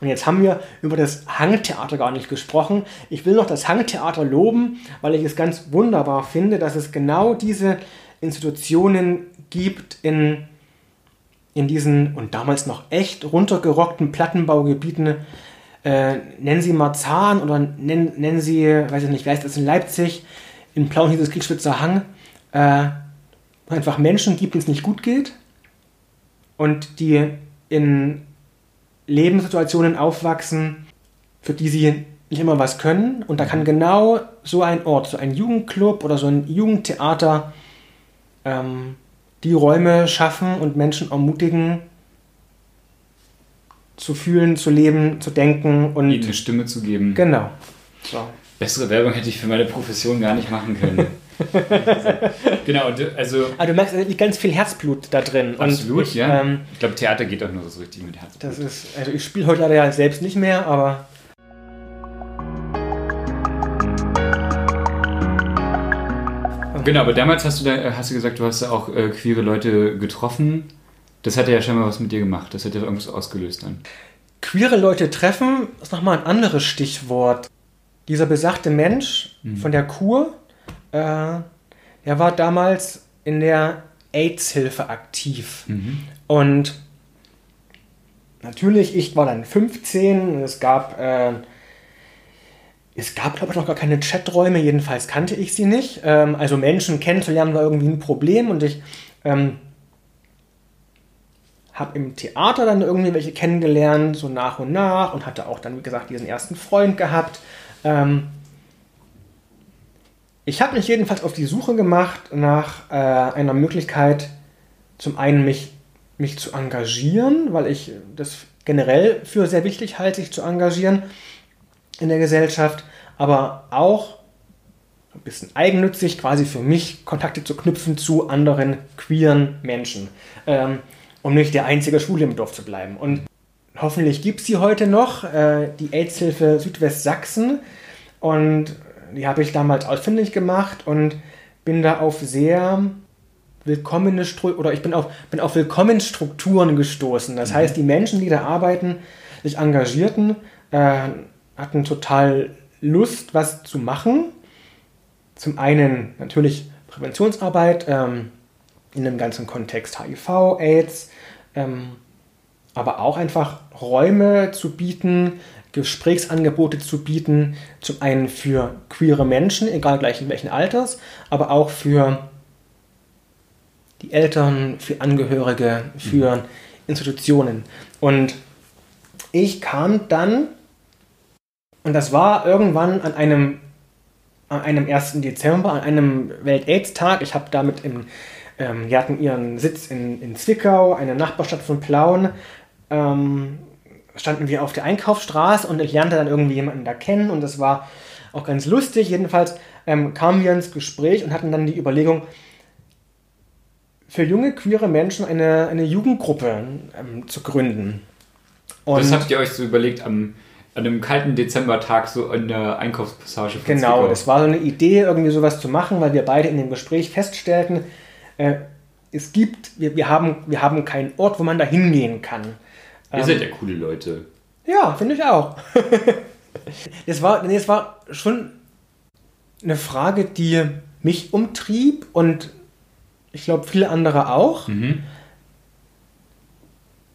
Und jetzt haben wir über das Hangtheater gar nicht gesprochen. Ich will noch das Hangtheater loben, weil ich es ganz wunderbar finde, dass es genau diese Institutionen gibt in, in diesen und damals noch echt runtergerockten Plattenbaugebieten. Äh, nennen Sie Marzahn oder nennen, nennen Sie, weiß ich nicht, wer ist das in Leipzig, in Plauen hieß es Kriegschwitzer Hang, äh, einfach Menschen gibt, denen es nicht gut geht und die in Lebenssituationen aufwachsen, für die sie nicht immer was können. Und da kann genau so ein Ort, so ein Jugendclub oder so ein Jugendtheater ähm, die Räume schaffen und Menschen ermutigen, zu fühlen, zu leben, zu denken und Ihnen eine Stimme zu geben. genau. So. Bessere Werbung hätte ich für meine Profession gar nicht machen können. genau, also. Aber du merkst, da ganz viel Herzblut da drin. Absolut, ich, ja. Ähm, ich glaube, Theater geht auch nur so richtig mit Herzblut. Das ist, also ich spiele heute leider ja selbst nicht mehr, aber. Genau, aber damals hast du da, hast du gesagt, du hast auch äh, queere Leute getroffen. Das hat ja scheinbar was mit dir gemacht. Das hat ja irgendwas ausgelöst dann. Queere Leute treffen ist nochmal ein anderes Stichwort. Dieser besagte Mensch mhm. von der Kur, äh, der war damals in der AIDS-Hilfe aktiv. Mhm. Und natürlich, ich war dann 15, es gab, äh, es gab, glaube ich, noch gar keine Chaträume, jedenfalls kannte ich sie nicht. Ähm, also Menschen kennenzulernen war irgendwie ein Problem und ich ähm, habe im Theater dann irgendwie welche kennengelernt, so nach und nach und hatte auch dann, wie gesagt, diesen ersten Freund gehabt. Ähm, ich habe mich jedenfalls auf die Suche gemacht nach äh, einer Möglichkeit, zum einen mich, mich zu engagieren, weil ich das generell für sehr wichtig halte, sich zu engagieren in der Gesellschaft, aber auch ein bisschen eigennützig, quasi für mich Kontakte zu knüpfen zu anderen queeren Menschen, ähm, um nicht der einzige Schwule im Dorf zu bleiben. Und hoffentlich gibt es sie heute noch, äh, die AIDS-Hilfe Südwestsachsen. Und die habe ich damals ausfindig gemacht und bin da auf sehr willkommene Stru oder ich bin auf, bin auf Willkommensstrukturen gestoßen. Das mhm. heißt, die Menschen, die da arbeiten, sich engagierten, äh, hatten total Lust, was zu machen. Zum einen natürlich Präventionsarbeit ähm, in dem ganzen Kontext HIV, AIDS, ähm, aber auch einfach Räume zu bieten, Gesprächsangebote zu bieten, zum einen für queere Menschen, egal gleich in welchen Alters, aber auch für die Eltern, für Angehörige, für mhm. Institutionen. Und ich kam dann, und das war irgendwann an einem, an einem 1. Dezember, an einem Welt-Aids-Tag, ich habe damit im, ähm, die hatten ihren Sitz in, in Zwickau, eine Nachbarstadt von Plauen, ähm, standen wir auf der Einkaufsstraße und ich lernte dann irgendwie jemanden da kennen und das war auch ganz lustig. Jedenfalls ähm, kamen wir ins Gespräch und hatten dann die Überlegung, für junge queere Menschen eine, eine Jugendgruppe ähm, zu gründen. Und das habt ihr euch so überlegt am, an einem kalten Dezembertag so in der Einkaufspassage von Genau, Zwickau. das war so eine Idee, irgendwie sowas zu machen, weil wir beide in dem Gespräch feststellten, äh, es gibt, wir, wir, haben, wir haben keinen Ort, wo man da hingehen kann. Ihr ähm, seid ja coole Leute. Ja, finde ich auch. das, war, nee, das war schon eine Frage, die mich umtrieb und ich glaube viele andere auch. Mhm.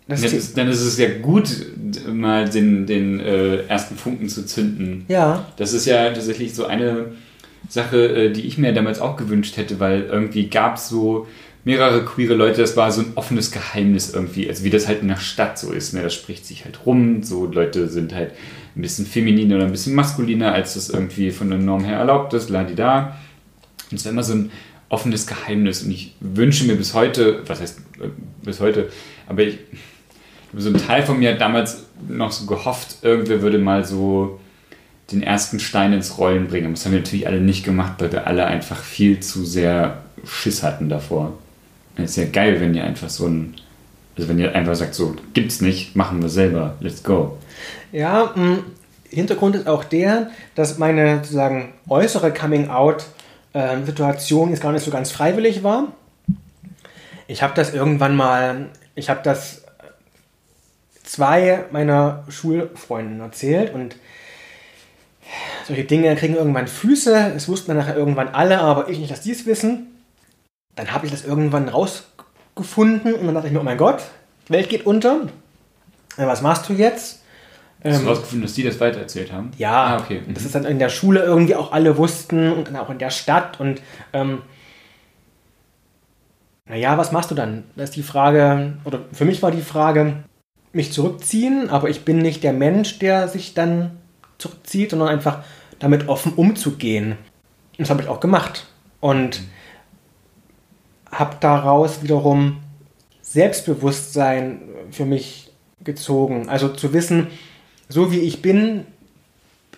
Das ist, dann ist es ja gut, mal den, den äh, ersten Funken zu zünden. Ja. Das ist ja tatsächlich so eine Sache, äh, die ich mir damals auch gewünscht hätte, weil irgendwie gab es so mehrere queere Leute, das war so ein offenes Geheimnis irgendwie, also wie das halt in der Stadt so ist, ne? das spricht sich halt rum, so Leute sind halt ein bisschen femininer oder ein bisschen maskuliner, als das irgendwie von der Norm her erlaubt ist, la da. Und es war immer so ein offenes Geheimnis und ich wünsche mir bis heute, was heißt äh, bis heute, aber ich, so ein Teil von mir hat damals noch so gehofft, irgendwer würde mal so den ersten Stein ins Rollen bringen. Das haben wir natürlich alle nicht gemacht, weil wir alle einfach viel zu sehr Schiss hatten davor. Es ist ja geil, wenn ihr einfach so ein, also wenn ihr einfach sagt, so gibt's nicht, machen wir selber, let's go. Ja, mm, Hintergrund ist auch der, dass meine sozusagen äußere Coming-out-Situation jetzt gar nicht so ganz freiwillig war. Ich habe das irgendwann mal, ich habe das zwei meiner Schulfreunden erzählt und solche Dinge kriegen irgendwann Füße. Es wussten dann nachher irgendwann alle, aber ich nicht, dass die es wissen dann habe ich das irgendwann rausgefunden und dann dachte ich mir, oh mein Gott, die Welt geht unter. Was machst du jetzt? Hast du ähm, rausgefunden, dass die das weitererzählt haben? Ja, ah, okay. Mhm. das ist dann in der Schule irgendwie auch alle wussten und dann auch in der Stadt und ähm, naja, was machst du dann? Das ist die Frage, oder für mich war die Frage, mich zurückziehen, aber ich bin nicht der Mensch, der sich dann zurückzieht, sondern einfach damit offen umzugehen. Und das habe ich auch gemacht. Und mhm habe daraus wiederum Selbstbewusstsein für mich gezogen. Also zu wissen, so wie ich bin,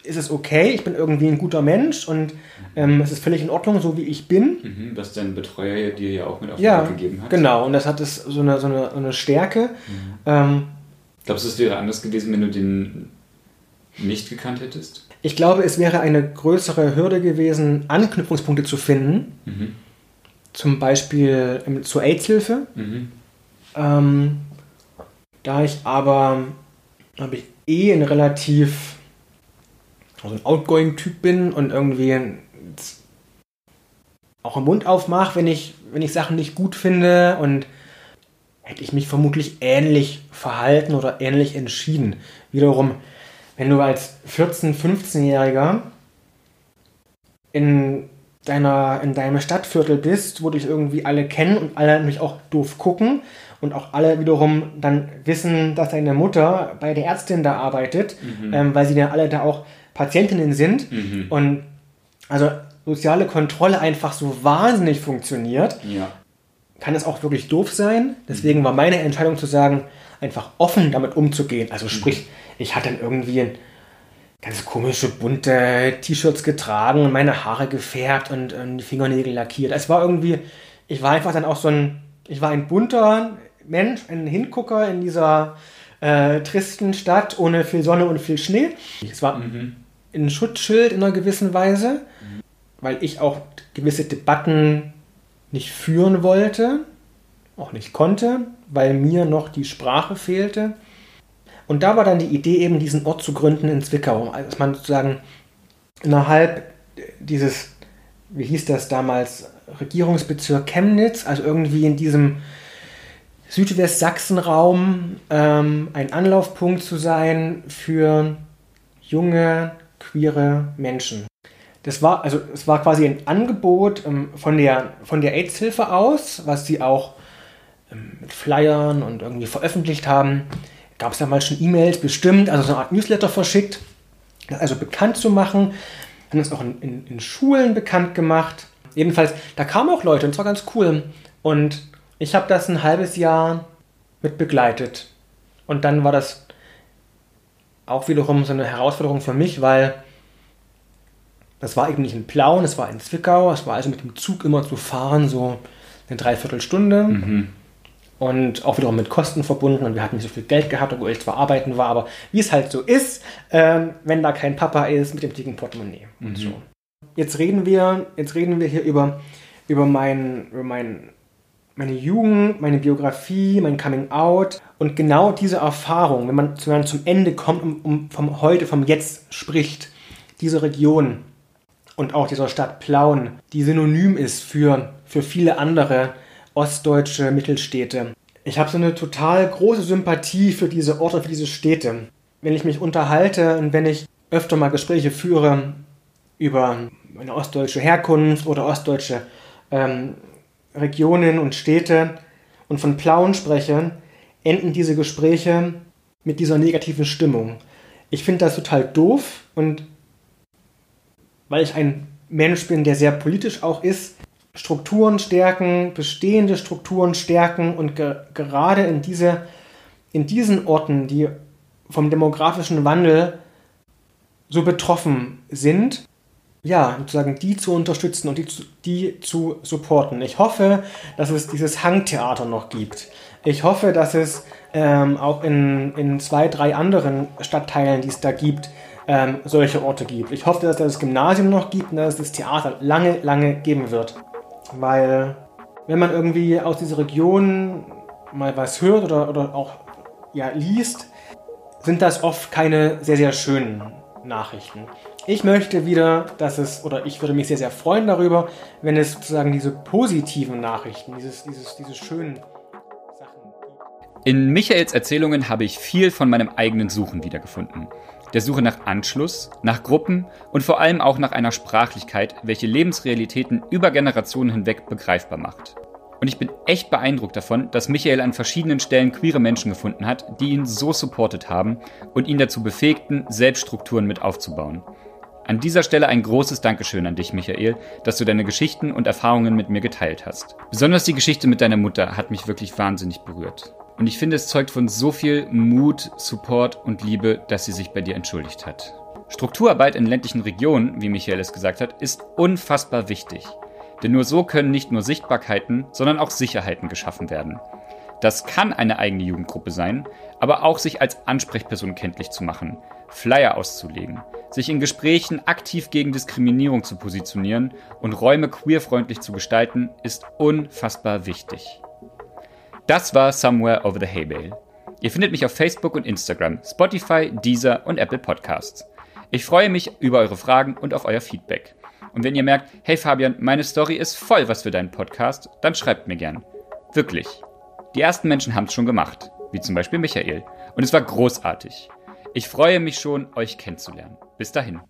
ist es okay, ich bin irgendwie ein guter Mensch und ähm, es ist völlig in Ordnung, so wie ich bin. Mhm, was dein Betreuer dir ja auch mit auf den ja, Weg gegeben hat. Genau, und das hat es so eine, so eine, so eine Stärke. Mhm. Ähm, Glaubst du, es wäre anders gewesen, wenn du den nicht gekannt hättest? Ich glaube, es wäre eine größere Hürde gewesen, Anknüpfungspunkte zu finden. Mhm. Zum Beispiel ähm, zur AIDS-Hilfe. Mhm. Ähm, da ich aber, habe ich eh ein relativ also ein outgoing Typ bin und irgendwie auch im Mund aufmache, wenn ich, wenn ich Sachen nicht gut finde und hätte ich mich vermutlich ähnlich verhalten oder ähnlich entschieden. Wiederum, wenn du als 14-, 15-Jähriger in deiner, in deinem Stadtviertel bist, wo dich irgendwie alle kennen und alle mich auch doof gucken und auch alle wiederum dann wissen, dass deine Mutter bei der Ärztin da arbeitet, mhm. ähm, weil sie dann alle da auch Patientinnen sind mhm. und also soziale Kontrolle einfach so wahnsinnig funktioniert, ja. Kann es auch wirklich doof sein. Deswegen war meine Entscheidung zu sagen, einfach offen damit umzugehen. Also sprich, ich hatte dann irgendwie ganz komische bunte T-Shirts getragen und meine Haare gefärbt und, und die Fingernägel lackiert. Es war irgendwie, ich war einfach dann auch so ein, ich war ein bunter Mensch, ein Hingucker in dieser äh, tristen Stadt ohne viel Sonne und viel Schnee. Es war mhm. ein Schutzschild in einer gewissen Weise, mhm. weil ich auch gewisse Debatten nicht führen wollte, auch nicht konnte, weil mir noch die Sprache fehlte. Und da war dann die Idee, eben diesen Ort zu gründen in Zwickau, dass man sozusagen innerhalb dieses, wie hieß das damals, Regierungsbezirk Chemnitz, also irgendwie in diesem Südwestsachsenraum ähm, ein Anlaufpunkt zu sein für junge, queere Menschen. Das war, also es war quasi ein Angebot ähm, von der, von der AIDS-Hilfe aus, was sie auch ähm, mit Flyern und irgendwie veröffentlicht haben gab es damals schon E-Mails bestimmt, also so eine Art Newsletter verschickt, das also bekannt zu machen. Haben das auch in, in, in Schulen bekannt gemacht. Jedenfalls, da kamen auch Leute und es war ganz cool. Und ich habe das ein halbes Jahr mit begleitet. Und dann war das auch wiederum so eine Herausforderung für mich, weil das war eben nicht in Plauen, es war in Zwickau, es war also mit dem Zug immer zu fahren, so eine Dreiviertelstunde. Mhm und auch wiederum mit Kosten verbunden und wir hatten nicht so viel Geld gehabt, obwohl ich zwar arbeiten war, aber wie es halt so ist, ähm, wenn da kein Papa ist mit dem dicken Portemonnaie mhm. und so. Jetzt reden wir, jetzt reden wir hier über, über, mein, über mein, meine Jugend, meine Biografie, mein Coming Out und genau diese Erfahrung, wenn man, wenn man zum Ende kommt und um, vom Heute, vom Jetzt spricht, diese Region und auch dieser Stadt Plauen, die synonym ist für, für viele andere ostdeutsche Mittelstädte. Ich habe so eine total große Sympathie für diese Orte, für diese Städte. Wenn ich mich unterhalte und wenn ich öfter mal Gespräche führe über meine ostdeutsche Herkunft oder ostdeutsche ähm, Regionen und Städte und von Plauen spreche, enden diese Gespräche mit dieser negativen Stimmung. Ich finde das total doof und weil ich ein Mensch bin, der sehr politisch auch ist, Strukturen stärken, bestehende Strukturen stärken und ge gerade in, diese, in diesen Orten, die vom demografischen Wandel so betroffen sind, ja, sozusagen die zu unterstützen und die zu, die zu supporten. Ich hoffe, dass es dieses Hangtheater noch gibt. Ich hoffe, dass es ähm, auch in, in zwei, drei anderen Stadtteilen, die es da gibt, ähm, solche Orte gibt. Ich hoffe, dass es das Gymnasium noch gibt und dass es das Theater lange, lange geben wird. Weil wenn man irgendwie aus dieser Region mal was hört oder, oder auch ja, liest, sind das oft keine sehr, sehr schönen Nachrichten. Ich möchte wieder, dass es, oder ich würde mich sehr, sehr freuen darüber, wenn es sozusagen diese positiven Nachrichten, dieses, dieses, diese schönen Sachen. In Michaels Erzählungen habe ich viel von meinem eigenen Suchen wiedergefunden der Suche nach Anschluss, nach Gruppen und vor allem auch nach einer Sprachlichkeit, welche Lebensrealitäten über Generationen hinweg begreifbar macht. Und ich bin echt beeindruckt davon, dass Michael an verschiedenen Stellen queere Menschen gefunden hat, die ihn so supportet haben und ihn dazu befähigten, Selbststrukturen mit aufzubauen. An dieser Stelle ein großes Dankeschön an dich, Michael, dass du deine Geschichten und Erfahrungen mit mir geteilt hast. Besonders die Geschichte mit deiner Mutter hat mich wirklich wahnsinnig berührt. Und ich finde, es zeugt von so viel Mut, Support und Liebe, dass sie sich bei dir entschuldigt hat. Strukturarbeit in ländlichen Regionen, wie Michael es gesagt hat, ist unfassbar wichtig. Denn nur so können nicht nur Sichtbarkeiten, sondern auch Sicherheiten geschaffen werden. Das kann eine eigene Jugendgruppe sein, aber auch sich als Ansprechperson kenntlich zu machen, Flyer auszulegen, sich in Gesprächen aktiv gegen Diskriminierung zu positionieren und Räume queerfreundlich zu gestalten, ist unfassbar wichtig. Das war Somewhere Over the Hay Bale. Ihr findet mich auf Facebook und Instagram, Spotify, Deezer und Apple Podcasts. Ich freue mich über eure Fragen und auf euer Feedback. Und wenn ihr merkt, hey Fabian, meine Story ist voll was für deinen Podcast, dann schreibt mir gern. Wirklich. Die ersten Menschen haben es schon gemacht, wie zum Beispiel Michael. Und es war großartig. Ich freue mich schon, euch kennenzulernen. Bis dahin.